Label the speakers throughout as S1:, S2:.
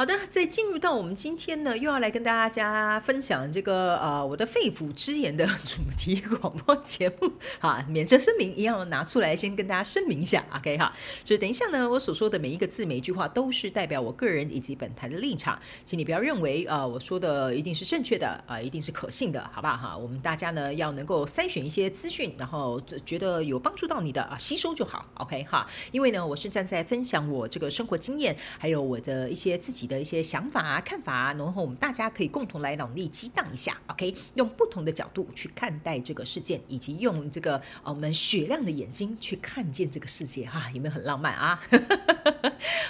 S1: 好的，在进入到我们今天呢，又要来跟大家分享这个呃我的肺腑之言的主题广播节目哈，免责声明一样拿出来先跟大家声明一下，OK 哈，所以等一下呢，我所说的每一个字每一句话都是代表我个人以及本台的立场，请你不要认为啊、呃、我说的一定是正确的啊、呃，一定是可信的，好不好哈？我们大家呢要能够筛选一些资讯，然后觉得有帮助到你的啊吸收就好，OK 哈，因为呢我是站在分享我这个生活经验，还有我的一些自己的一些想法啊、看法啊，然后我们大家可以共同来脑力激荡一下，OK？用不同的角度去看待这个事件，以及用这个我们雪亮的眼睛去看见这个世界，哈、有没有很浪漫啊？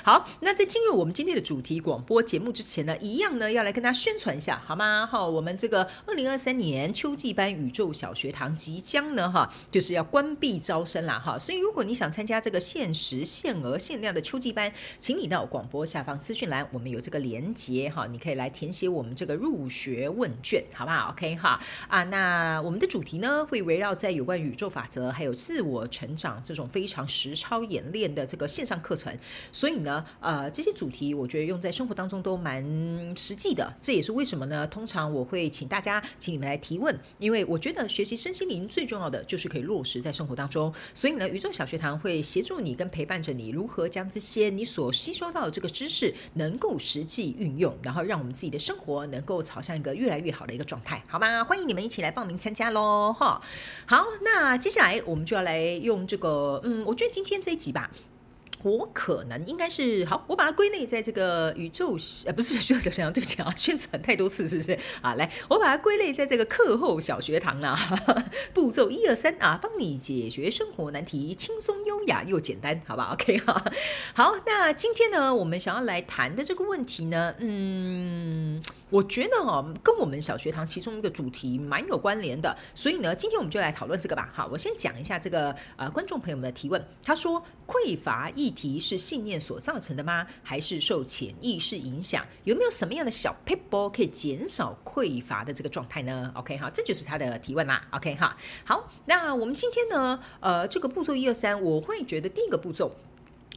S1: 好，那在进入我们今天的主题广播节目之前呢，一样呢要来跟大家宣传一下，好吗？哈，我们这个二零二三年秋季班宇宙小学堂即将呢，哈，就是要关闭招生啦，哈，所以如果你想参加这个限时限额限量的秋季班，请你到广播下方资讯栏，我们有这个。连接哈，你可以来填写我们这个入学问卷，好不好？OK 哈啊，那我们的主题呢会围绕在有关宇宙法则还有自我成长这种非常实操演练的这个线上课程，所以呢，呃，这些主题我觉得用在生活当中都蛮实际的。这也是为什么呢？通常我会请大家，请你们来提问，因为我觉得学习身心灵最重要的就是可以落实在生活当中。所以呢，宇宙小学堂会协助你跟陪伴着你，如何将这些你所吸收到的这个知识能够实际。运用，然后让我们自己的生活能够朝向一个越来越好的一个状态，好吗？欢迎你们一起来报名参加喽！哈，好，那接下来我们就要来用这个，嗯，我觉得今天这一集吧。我可能应该是好，我把它归类在这个宇宙，呃，不是需要小学堂，对不起啊，宣传太多次是不是？啊，来，我把它归类在这个课后小学堂啦，步骤一二三啊，帮你解决生活难题，轻松优雅又简单，好吧？OK 哈，好，那今天呢，我们想要来谈的这个问题呢，嗯。我觉得哦，跟我们小学堂其中一个主题蛮有关联的，所以呢，今天我们就来讨论这个吧。好，我先讲一下这个呃，观众朋友们的提问。他说，匮乏议题是信念所造成的吗？还是受潜意识影响？有没有什么样的小撇步可以减少匮乏的这个状态呢？OK 哈，这就是他的提问啦。OK 哈，好，那我们今天呢，呃，这个步骤一二三，我会觉得第一个步骤。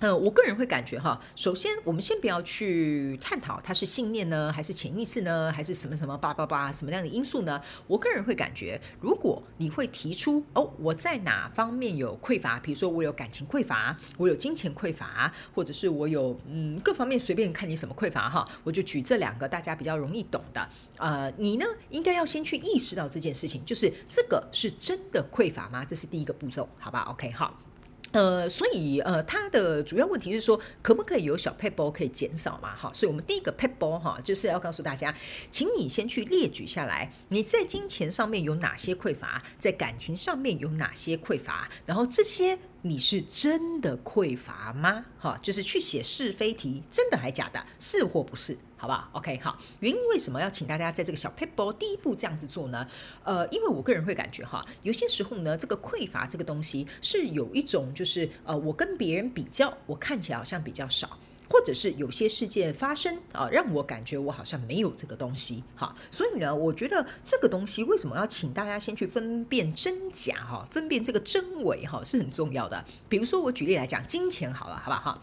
S1: 呃，我个人会感觉哈，首先我们先不要去探讨它是信念呢，还是潜意识呢，还是什么什么叭叭叭什么样的因素呢？我个人会感觉，如果你会提出哦，我在哪方面有匮乏，比如说我有感情匮乏，我有金钱匮乏，或者是我有嗯各方面随便看你什么匮乏哈，我就举这两个大家比较容易懂的。呃，你呢应该要先去意识到这件事情，就是这个是真的匮乏吗？这是第一个步骤，好吧？OK，好。呃，所以呃，它的主要问题是说，可不可以有小 Paypal 可以减少嘛？哈，所以我们第一个 Paypal 哈，就是要告诉大家，请你先去列举下来，你在金钱上面有哪些匮乏，在感情上面有哪些匮乏，然后这些你是真的匮乏吗？哈，就是去写是非题，真的还假的，是或不是？好不好？OK，好。原因为什么要请大家在这个小 paper 第一步这样子做呢？呃，因为我个人会感觉哈，有些时候呢，这个匮乏这个东西是有一种就是呃，我跟别人比较，我看起来好像比较少，或者是有些事件发生啊，让我感觉我好像没有这个东西。哈，所以呢，我觉得这个东西为什么要请大家先去分辨真假哈，分辨这个真伪哈，是很重要的。比如说我举例来讲，金钱好了，好不好？哈。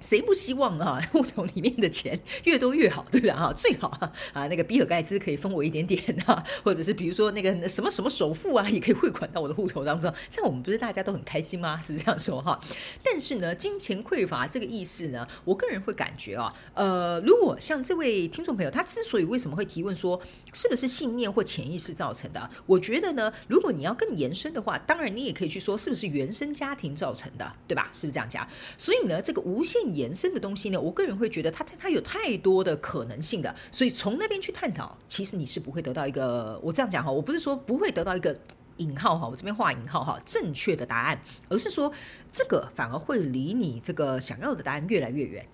S1: 谁不希望啊，户头里面的钱越多越好，对不对啊？最好啊，啊，那个比尔盖茨可以分我一点点啊，或者是比如说那个什么什么首富啊，也可以汇款到我的户头当中，这样我们不是大家都很开心吗？是不是这样说哈？但是呢，金钱匮乏这个意思呢，我个人会感觉啊，呃，如果像这位听众朋友，他之所以为什么会提问说是不是信念或潜意识造成的，我觉得呢，如果你要更延伸的话，当然你也可以去说是不是原生家庭造成的，对吧？是不是这样讲？所以呢，这个无限。延伸的东西呢，我个人会觉得它它有太多的可能性的，所以从那边去探讨，其实你是不会得到一个我这样讲哈，我不是说不会得到一个引号哈，我这边画引号哈，正确的答案，而是说这个反而会离你这个想要的答案越来越远。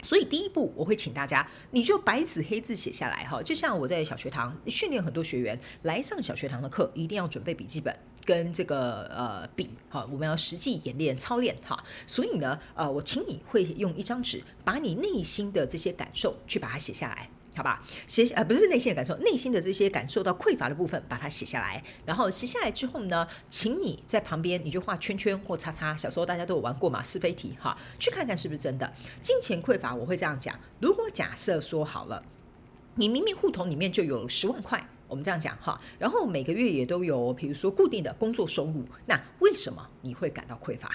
S1: 所以第一步，我会请大家，你就白纸黑字写下来哈。就像我在小学堂训练很多学员来上小学堂的课，一定要准备笔记本跟这个呃比哈，我们要实际演练操练哈。所以呢，呃，我请你会用一张纸，把你内心的这些感受去把它写下来。好吧，写呃不是内心的感受，内心的这些感受到匮乏的部分，把它写下来。然后写下来之后呢，请你在旁边你就画圈圈或叉叉。小时候大家都有玩过嘛，是非题哈，去看看是不是真的。金钱匮乏，我会这样讲：如果假设说好了，你明明户头里面就有十万块，我们这样讲哈，然后每个月也都有，比如说固定的工作收入，那为什么你会感到匮乏？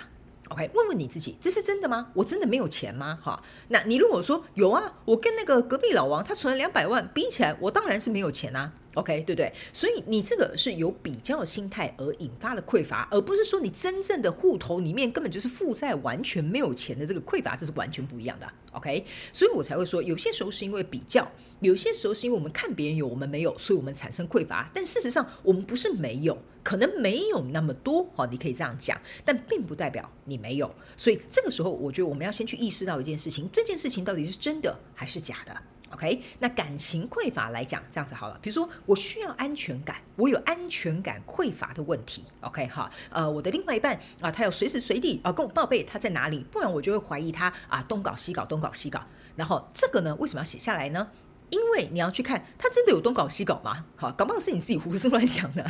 S1: ？OK，问问你自己，这是真的吗？我真的没有钱吗？哈，那你如果说有啊，我跟那个隔壁老王他存了两百万比起来，我当然是没有钱啊。OK，对不对？所以你这个是有比较心态而引发的匮乏，而不是说你真正的户头里面根本就是负债，完全没有钱的这个匮乏，这是完全不一样的。OK，所以我才会说，有些时候是因为比较，有些时候是因为我们看别人有，我们没有，所以我们产生匮乏。但事实上，我们不是没有，可能没有那么多，好，你可以这样讲，但并不代表你没有。所以这个时候，我觉得我们要先去意识到一件事情，这件事情到底是真的还是假的。OK，那感情匮乏来讲，这样子好了。比如说，我需要安全感，我有安全感匮乏的问题。OK，哈，呃，我的另外一半啊，他要随时随地啊跟我报备他在哪里，不然我就会怀疑他啊东搞西搞，东搞西搞。然后这个呢，为什么要写下来呢？因为你要去看他真的有东搞西搞吗？好，搞不好是你自己胡思乱想的。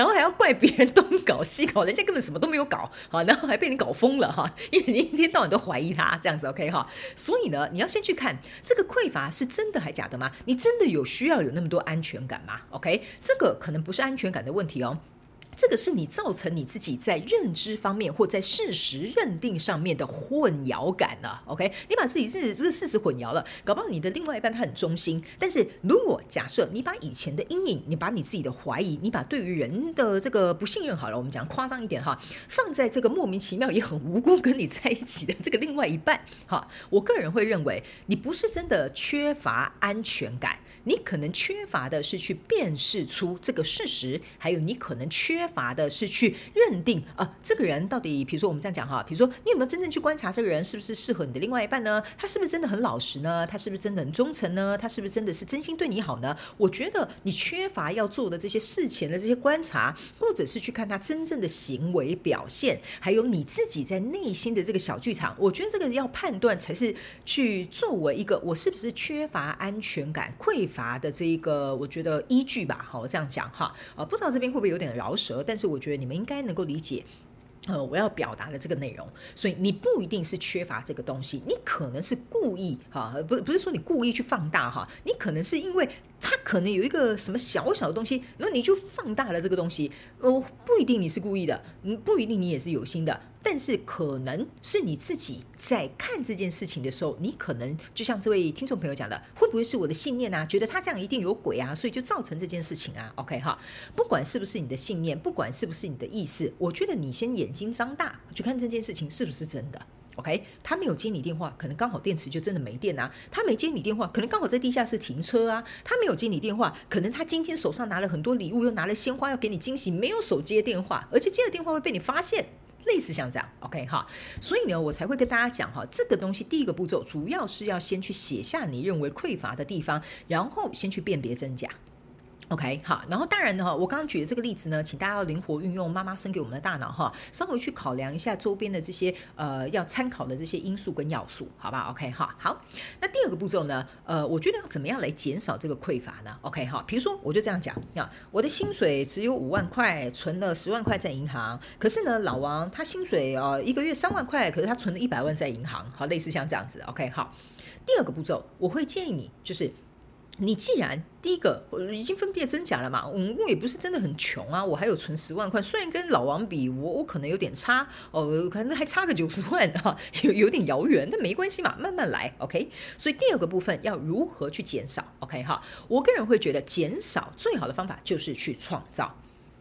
S1: 然后还要怪别人东搞西搞，人家根本什么都没有搞，好，然后还被你搞疯了哈，因为你一天到晚都怀疑他这样子，OK 哈，所以呢，你要先去看这个匮乏是真的还假的吗？你真的有需要有那么多安全感吗？OK，这个可能不是安全感的问题哦。这个是你造成你自己在认知方面或在事实认定上面的混淆感了。OK，你把自己自己这个事实混淆了，搞不好你的另外一半他很忠心。但是如果假设你把以前的阴影，你把你自己的怀疑，你把对于人的这个不信任，好了，我们讲夸张一点哈，放在这个莫名其妙也很无辜跟你在一起的这个另外一半，哈，我个人会认为你不是真的缺乏安全感，你可能缺乏的是去辨识出这个事实，还有你可能缺。乏的是去认定啊、这个人到底，比如说我们这样讲哈，比如说你有没有真正去观察这个人是不是适合你的另外一半呢？他是不是真的很老实呢？他是不是真的很忠诚呢？他是不是真的是真心对你好呢？我觉得你缺乏要做的这些事前的这些观察，或者是去看他真正的行为表现，还有你自己在内心的这个小剧场，我觉得这个要判断才是去作为一个我是不是缺乏安全感、匮罚的这一个我觉得依据吧。好，这样讲哈啊，不知道这边会不会有点饶舌？但是我觉得你们应该能够理解，呃，我要表达的这个内容。所以你不一定是缺乏这个东西，你可能是故意哈，不不是说你故意去放大哈，你可能是因为他可能有一个什么小小的东西，那你就放大了这个东西。呃，不一定你是故意的，嗯，不一定你也是有心的。但是可能是你自己在看这件事情的时候，你可能就像这位听众朋友讲的，会不会是我的信念啊？觉得他这样一定有鬼啊，所以就造成这件事情啊？OK 哈，不管是不是你的信念，不管是不是你的意识，我觉得你先眼睛张大去看这件事情是不是真的。OK，他没有接你电话，可能刚好电池就真的没电啊。他没接你电话，可能刚好在地下室停车啊。他没有接你电话，可能他今天手上拿了很多礼物，又拿了鲜花要给你惊喜，没有手接电话，而且接了电话会被你发现。类似像这样，OK 哈，所以呢，我才会跟大家讲哈，这个东西第一个步骤主要是要先去写下你认为匮乏的地方，然后先去辨别真假。OK，好，然后当然呢，哈，我刚刚举的这个例子呢，请大家要灵活运用妈妈生给我们的大脑哈，稍微去考量一下周边的这些呃要参考的这些因素跟要素，好吧？OK，哈，好，那第二个步骤呢，呃，我觉得要怎么样来减少这个匮乏呢？OK，哈，比如说我就这样讲啊，我的薪水只有五万块，存了十万块在银行，可是呢，老王他薪水呃一个月三万块，可是他存了一百万在银行，好，类似像这样子，OK，好，第二个步骤我会建议你就是。你既然第一个已经分辨真假了嘛，嗯，我也不是真的很穷啊，我还有存十万块，虽然跟老王比，我我可能有点差哦，可能还差个九十万 哈，有有点遥远，但没关系嘛，慢慢来，OK。所以第二个部分要如何去减少，OK 哈，我个人会觉得减少最好的方法就是去创造，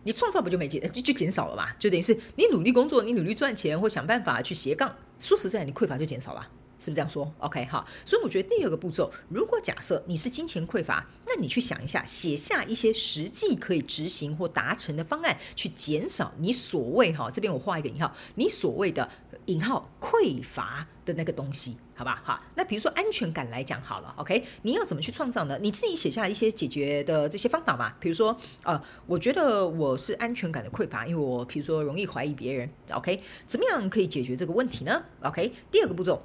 S1: 你创造不就没减就就减少了嘛，就等于是你努力工作，你努力赚钱或想办法去斜杠，说实在，你匮乏就减少了。是不是这样说？OK 哈，所以我觉得第二个步骤，如果假设你是金钱匮乏，那你去想一下，写下一些实际可以执行或达成的方案，去减少你所谓哈，这边我画一个引号，你所谓的引号匮乏的那个东西，好吧？好，那比如说安全感来讲好了，OK，你要怎么去创造呢？你自己写下一些解决的这些方法嘛。比如说，呃，我觉得我是安全感的匮乏，因为我比如说容易怀疑别人，OK，怎么样可以解决这个问题呢？OK，第二个步骤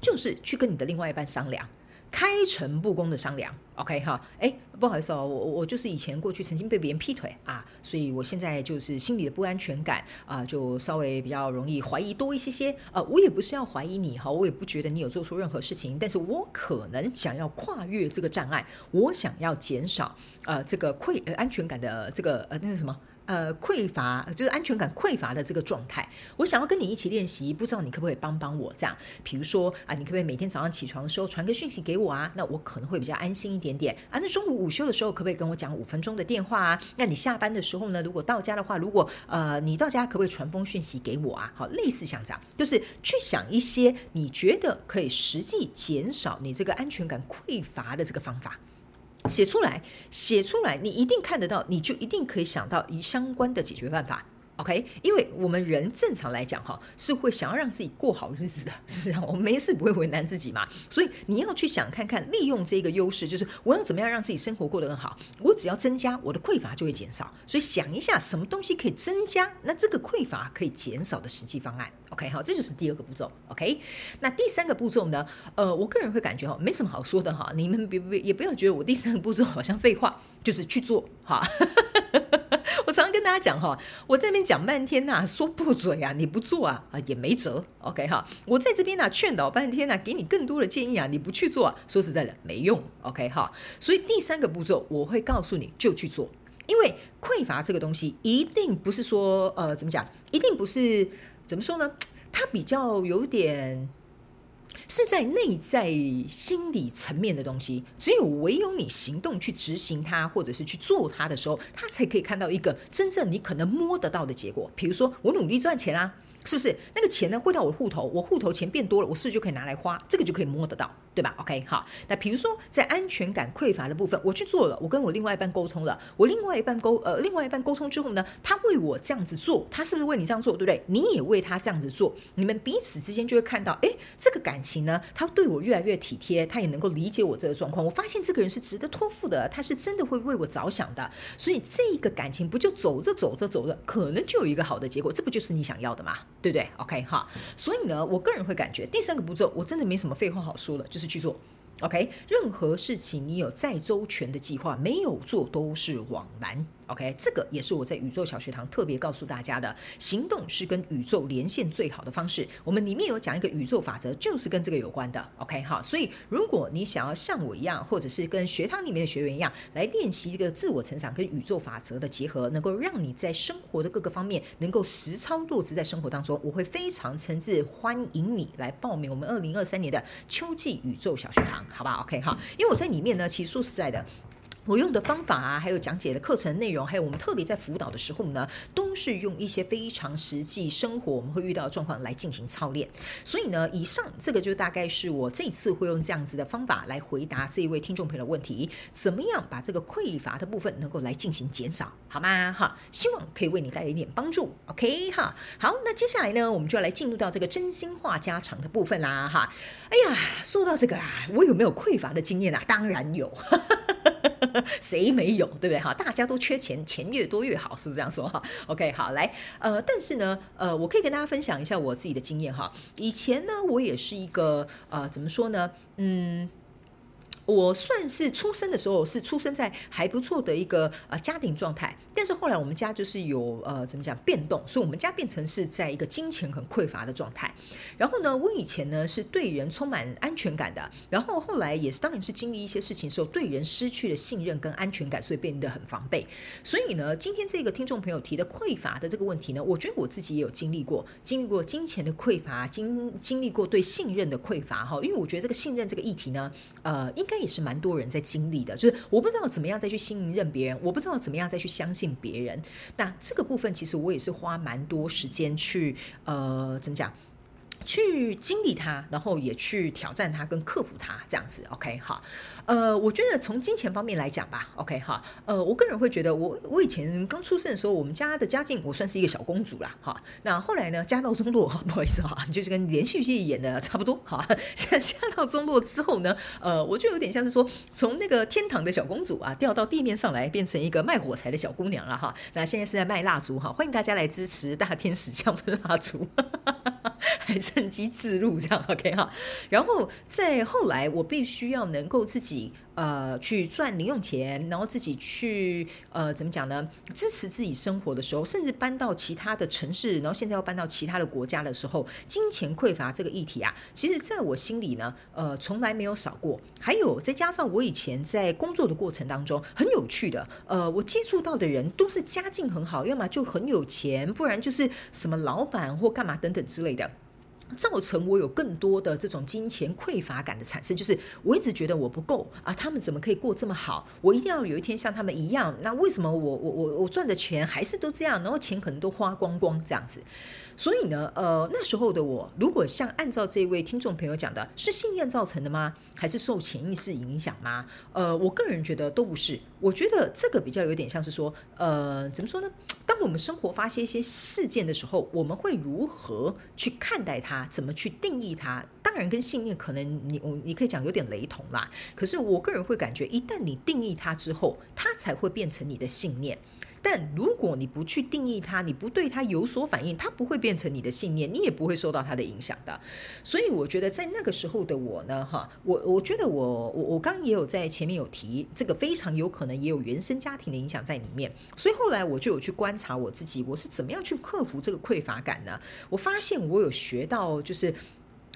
S1: 就是去跟你的另外一半商量。开诚布公的商量，OK 哈，哎，不好意思哦，我我就是以前过去曾经被别人劈腿啊，所以我现在就是心里的不安全感啊，就稍微比较容易怀疑多一些些。呃，我也不是要怀疑你哈，我也不觉得你有做错任何事情，但是我可能想要跨越这个障碍，我想要减少呃这个愧呃安全感的这个呃那个什么？呃，匮乏就是安全感匮乏的这个状态，我想要跟你一起练习，不知道你可不可以帮帮我这样？比如说啊，你可不可以每天早上起床的时候传个讯息给我啊？那我可能会比较安心一点点啊。那中午午休的时候，可不可以跟我讲五分钟的电话啊？那你下班的时候呢？如果到家的话，如果呃你到家，可不可以传封讯息给我啊？好，类似像这样，就是去想一些你觉得可以实际减少你这个安全感匮乏的这个方法。写出来，写出来，你一定看得到，你就一定可以想到与相关的解决办法。OK，因为我们人正常来讲哈，是会想要让自己过好日子的，是不是？我们没事不会为难自己嘛。所以你要去想看看，利用这个优势，就是我要怎么样让自己生活过得更好。我只要增加，我的匮乏就会减少。所以想一下，什么东西可以增加，那这个匮乏可以减少的实际方案。OK，好，这就是第二个步骤。OK，那第三个步骤呢？呃，我个人会感觉哈，没什么好说的哈。你们别别也不要觉得我第三个步骤好像废话，就是去做哈。我常常跟大家讲哈，我这边讲半天呐，说不准啊，你不做啊啊也没辙，OK 哈。我在这边呢劝导半天呐，给你更多的建议啊，你不去做啊，说实在的没用，OK 哈。所以第三个步骤我会告诉你就去做，因为匮乏这个东西一定不是说呃怎么讲，一定不是怎么说呢？它比较有点。是在内在心理层面的东西，只有唯有你行动去执行它，或者是去做它的时候，它才可以看到一个真正你可能摸得到的结果。比如说，我努力赚钱啊。是不是那个钱呢汇到我户头，我户头钱变多了，我是不是就可以拿来花？这个就可以摸得到，对吧？OK，好。那比如说在安全感匮乏的部分，我去做了，我跟我另外一半沟通了，我另外一半沟呃另外一半沟通之后呢，他为我这样子做，他是不是为你这样做，对不对？你也为他这样子做，你们彼此之间就会看到，哎，这个感情呢，他对我越来越体贴，他也能够理解我这个状况。我发现这个人是值得托付的，他是真的会为我着想的，所以这个感情不就走着走着走着，可能就有一个好的结果，这不就是你想要的吗？对不对？OK，哈。所以呢，我个人会感觉第三个步骤，我真的没什么废话好说了，就是去做。OK，任何事情你有再周全的计划，没有做都是枉然。OK，这个也是我在宇宙小学堂特别告诉大家的，行动是跟宇宙连线最好的方式。我们里面有讲一个宇宙法则，就是跟这个有关的。OK，好，所以如果你想要像我一样，或者是跟学堂里面的学员一样，来练习这个自我成长跟宇宙法则的结合，能够让你在生活的各个方面能够实操落实在生活当中，我会非常诚挚欢迎你来报名我们二零二三年的秋季宇宙小学堂，好不好？OK，好，因为我在里面呢，其实说实在的。我用的方法啊，还有讲解的课程内容，还有我们特别在辅导的时候呢，都是用一些非常实际生活我们会遇到的状况来进行操练。所以呢，以上这个就大概是我这次会用这样子的方法来回答这一位听众朋友的问题：怎么样把这个匮乏的部分能够来进行减少，好吗？哈，希望可以为你带来一点帮助。OK，哈，好，那接下来呢，我们就要来进入到这个真心话家常的部分啦，哈。哎呀，说到这个啊，我有没有匮乏的经验啊？当然有。谁没有，对不对哈？大家都缺钱，钱越多越好，是不是这样说哈？OK，好，来，呃，但是呢，呃，我可以跟大家分享一下我自己的经验哈。以前呢，我也是一个呃，怎么说呢？嗯。我算是出生的时候是出生在还不错的一个呃家庭状态，但是后来我们家就是有呃怎么讲变动，所以我们家变成是在一个金钱很匮乏的状态。然后呢，我以前呢是对人充满安全感的，然后后来也是当然是经历一些事情的时候，对人失去了信任跟安全感，所以变得很防备。所以呢，今天这个听众朋友提的匮乏的这个问题呢，我觉得我自己也有经历过，经历过金钱的匮乏，经经历过对信任的匮乏哈，因为我觉得这个信任这个议题呢，呃，应该。也是蛮多人在经历的，就是我不知道怎么样再去信任别人，我不知道怎么样再去相信别人。那这个部分其实我也是花蛮多时间去，呃，怎么讲？去经历它，然后也去挑战它，跟克服它，这样子，OK，好，呃，我觉得从金钱方面来讲吧，OK，哈，呃，我个人会觉得我，我以前刚出生的时候，我们家的家境，我算是一个小公主啦，哈，那后来呢，家道中落，不好意思哈，就是跟连续剧演的差不多，哈，现 在家道中落之后呢，呃，我就有点像是说，从那个天堂的小公主啊，掉到地面上来，变成一个卖火柴的小姑娘了，哈，那现在是在卖蜡烛，哈，欢迎大家来支持大天使香氛蜡烛。哈。哈哈哈还是趁机自入这样，OK 哈，然后在后来，我必须要能够自己。呃，去赚零用钱，然后自己去呃，怎么讲呢？支持自己生活的时候，甚至搬到其他的城市，然后现在要搬到其他的国家的时候，金钱匮乏这个议题啊，其实在我心里呢，呃，从来没有少过。还有再加上我以前在工作的过程当中，很有趣的，呃，我接触到的人都是家境很好，要么就很有钱，不然就是什么老板或干嘛等等之类的。造成我有更多的这种金钱匮乏感的产生，就是我一直觉得我不够啊，他们怎么可以过这么好？我一定要有一天像他们一样。那为什么我我我我赚的钱还是都这样？然后钱可能都花光光这样子。所以呢，呃，那时候的我，如果像按照这位听众朋友讲的，是信念造成的吗？还是受潜意识影响吗？呃，我个人觉得都不是。我觉得这个比较有点像是说，呃，怎么说呢？当我们生活发生一些事件的时候，我们会如何去看待它？怎么去定义它？当然，跟信念可能你我你可以讲有点雷同啦。可是我个人会感觉，一旦你定义它之后，它才会变成你的信念。但如果你不去定义它，你不对它有所反应，它不会变成你的信念，你也不会受到它的影响的。所以我觉得在那个时候的我呢，哈，我我觉得我我我刚也有在前面有提，这个非常有可能也有原生家庭的影响在里面。所以后来我就有去观察我自己，我是怎么样去克服这个匮乏感呢？我发现我有学到，就是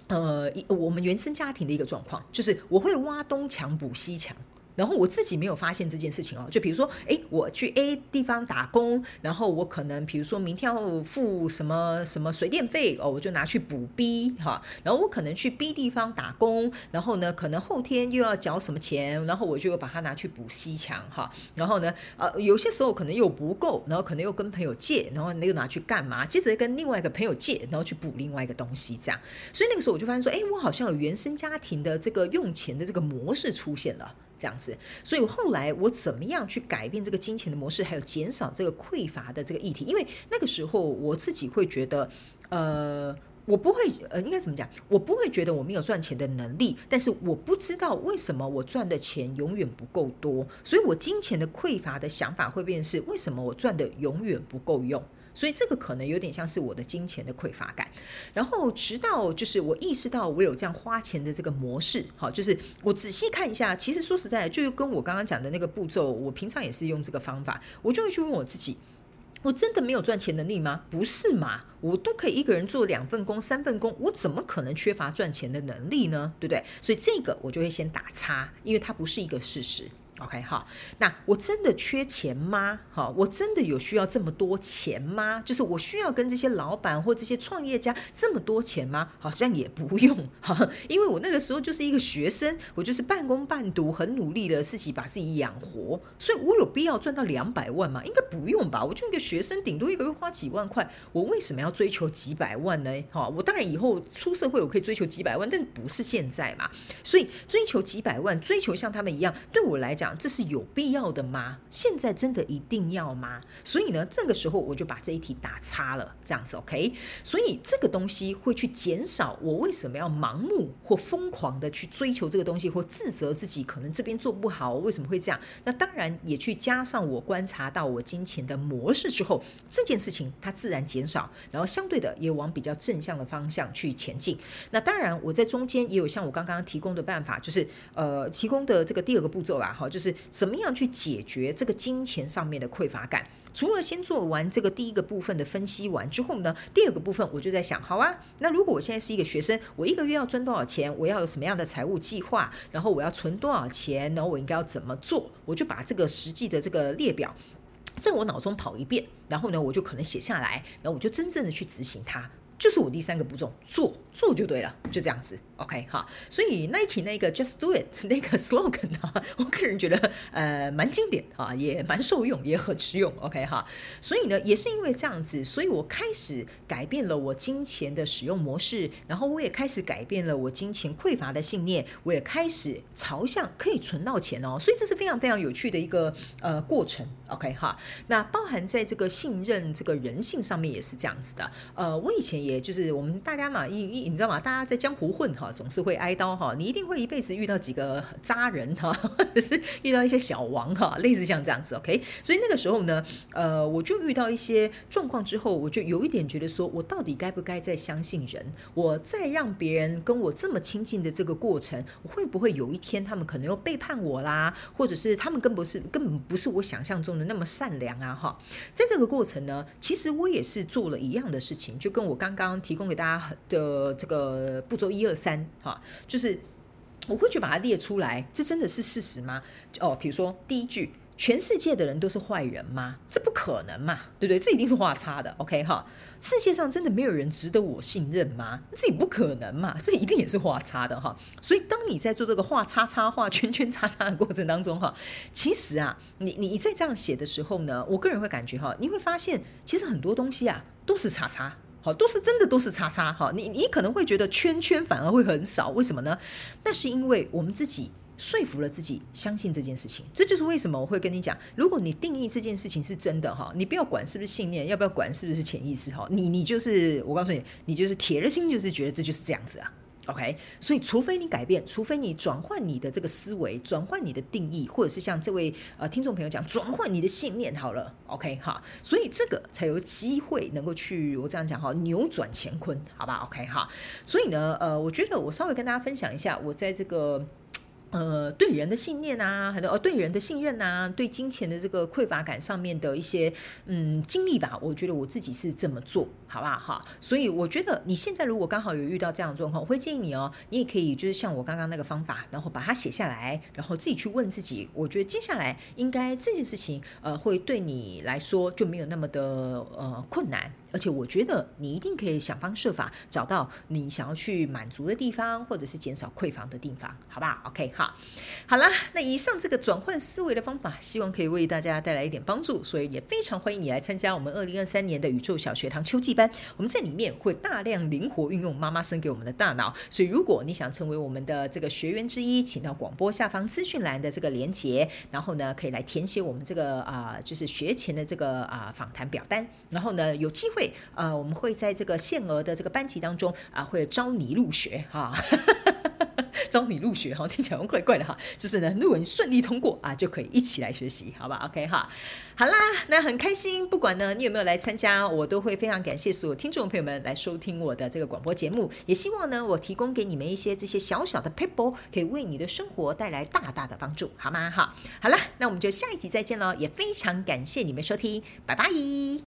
S1: 呃，我们原生家庭的一个状况，就是我会挖东墙补西墙。然后我自己没有发现这件事情哦，就比如说，哎，我去 A 地方打工，然后我可能比如说明天要付什么什么水电费哦，我就拿去补 B 哈，然后我可能去 B 地方打工，然后呢，可能后天又要缴什么钱，然后我就把它拿去补西墙哈，然后呢，呃，有些时候可能又不够，然后可能又跟朋友借，然后又拿去干嘛？接着跟另外一个朋友借，然后去补另外一个东西，这样。所以那个时候我就发现说，哎，我好像有原生家庭的这个用钱的这个模式出现了。这样子，所以后来我怎么样去改变这个金钱的模式，还有减少这个匮乏的这个议题？因为那个时候我自己会觉得，呃，我不会，呃，应该怎么讲？我不会觉得我没有赚钱的能力，但是我不知道为什么我赚的钱永远不够多，所以我金钱的匮乏的想法会变成是：为什么我赚的永远不够用？所以这个可能有点像是我的金钱的匮乏感，然后直到就是我意识到我有这样花钱的这个模式，好，就是我仔细看一下，其实说实在，就跟我刚刚讲的那个步骤，我平常也是用这个方法，我就会去问我自己，我真的没有赚钱能力吗？不是嘛，我都可以一个人做两份工、三份工，我怎么可能缺乏赚钱的能力呢？对不对？所以这个我就会先打叉，因为它不是一个事实。OK 好，那我真的缺钱吗？好，我真的有需要这么多钱吗？就是我需要跟这些老板或这些创业家这么多钱吗？好像也不用 哈，因为我那个时候就是一个学生，我就是半工半读，很努力的自己把自己养活，所以我有必要赚到两百万吗？应该不用吧？我就一个学生，顶多一个月花几万块，我为什么要追求几百万呢？哈，我当然以后出社会我可以追求几百万，但不是现在嘛。所以追求几百万，追求像他们一样，对我来讲。这是有必要的吗？现在真的一定要吗？所以呢，这个时候我就把这一题打叉了，这样子 OK。所以这个东西会去减少我为什么要盲目或疯狂的去追求这个东西，或自责自己可能这边做不好，为什么会这样？那当然也去加上我观察到我金钱的模式之后，这件事情它自然减少，然后相对的也往比较正向的方向去前进。那当然我在中间也有像我刚刚提供的办法，就是呃提供的这个第二个步骤啦，哈，就。就是怎么样去解决这个金钱上面的匮乏感？除了先做完这个第一个部分的分析完之后呢，第二个部分我就在想，好啊，那如果我现在是一个学生，我一个月要赚多少钱？我要有什么样的财务计划？然后我要存多少钱？然后我应该要怎么做？我就把这个实际的这个列表在我脑中跑一遍，然后呢，我就可能写下来，然后我就真正的去执行它。就是我第三个步骤，做做就对了，就这样子，OK 哈。所以 Nike 那个 Just Do It 那个 slogan 啊，我个人觉得呃蛮经典啊，也蛮受用，也很实用，OK 哈。所以呢，也是因为这样子，所以我开始改变了我金钱的使用模式，然后我也开始改变了我金钱匮乏的信念，我也开始朝向可以存到钱哦。所以这是非常非常有趣的一个呃过程，OK 哈。那包含在这个信任这个人性上面也是这样子的，呃，我以前也。也就是我们大家嘛，一一你知道吗？大家在江湖混哈，总是会挨刀哈。你一定会一辈子遇到几个渣人哈，或者是遇到一些小王哈，类似像这样子。OK，所以那个时候呢，呃，我就遇到一些状况之后，我就有一点觉得说，我到底该不该再相信人？我再让别人跟我这么亲近的这个过程，会不会有一天他们可能又背叛我啦？或者是他们根本不是根本不是我想象中的那么善良啊？哈，在这个过程呢，其实我也是做了一样的事情，就跟我刚刚。刚提供给大家的这个步骤一二三哈，就是我会去把它列出来，这真的是事实吗？哦，比如说第一句，全世界的人都是坏人吗？这不可能嘛，对不对？这一定是画叉的，OK 哈？世界上真的没有人值得我信任吗？这也不可能嘛，这一定也是画叉的哈。所以当你在做这个画叉叉、画圈圈叉叉的过程当中哈，其实啊，你你在这样写的时候呢，我个人会感觉哈，你会发现其实很多东西啊都是叉叉。好，都是真的，都是叉叉。哈，你你可能会觉得圈圈反而会很少，为什么呢？那是因为我们自己说服了自己，相信这件事情。这就是为什么我会跟你讲，如果你定义这件事情是真的，哈，你不要管是不是信念，要不要管是不是潜意识，哈，你你就是我告诉你，你就是铁了心，就是觉得这就是这样子啊。OK，所以除非你改变，除非你转换你的这个思维，转换你的定义，或者是像这位呃听众朋友讲，转换你的信念好了，OK 哈，所以这个才有机会能够去我这样讲哈，扭转乾坤，好吧？OK 哈，所以呢，呃，我觉得我稍微跟大家分享一下，我在这个。呃，对人的信念啊，很多呃，对人的信任啊，对金钱的这个匮乏感上面的一些嗯经历吧，我觉得我自己是这么做，好不好哈？所以我觉得你现在如果刚好有遇到这样的状况，我会建议你哦，你也可以就是像我刚刚那个方法，然后把它写下来，然后自己去问自己，我觉得接下来应该这件事情呃会对你来说就没有那么的呃困难。而且我觉得你一定可以想方设法找到你想要去满足的地方，或者是减少匮乏的地方，好不好？OK，好，好了，那以上这个转换思维的方法，希望可以为大家带来一点帮助，所以也非常欢迎你来参加我们二零二三年的宇宙小学堂秋季班。我们在里面会大量灵活运用妈妈生给我们的大脑，所以如果你想成为我们的这个学员之一，请到广播下方资讯栏的这个连接，然后呢可以来填写我们这个啊、就是学前的这个啊、访谈表单，然后呢有机会。呃，我们会在这个限额的这个班级当中啊，会招你入学哈，招你入学哈，听起来怪怪的哈，就是呢，如果你顺利通过啊，就可以一起来学习，好吧？OK 哈，好啦，那很开心，不管呢你有没有来参加，我都会非常感谢所有听众朋友们来收听我的这个广播节目，也希望呢我提供给你们一些这些小小的 people，，可以为你的生活带来大大的帮助，好吗？哈，好啦，那我们就下一集再见喽，也非常感谢你们收听，拜拜。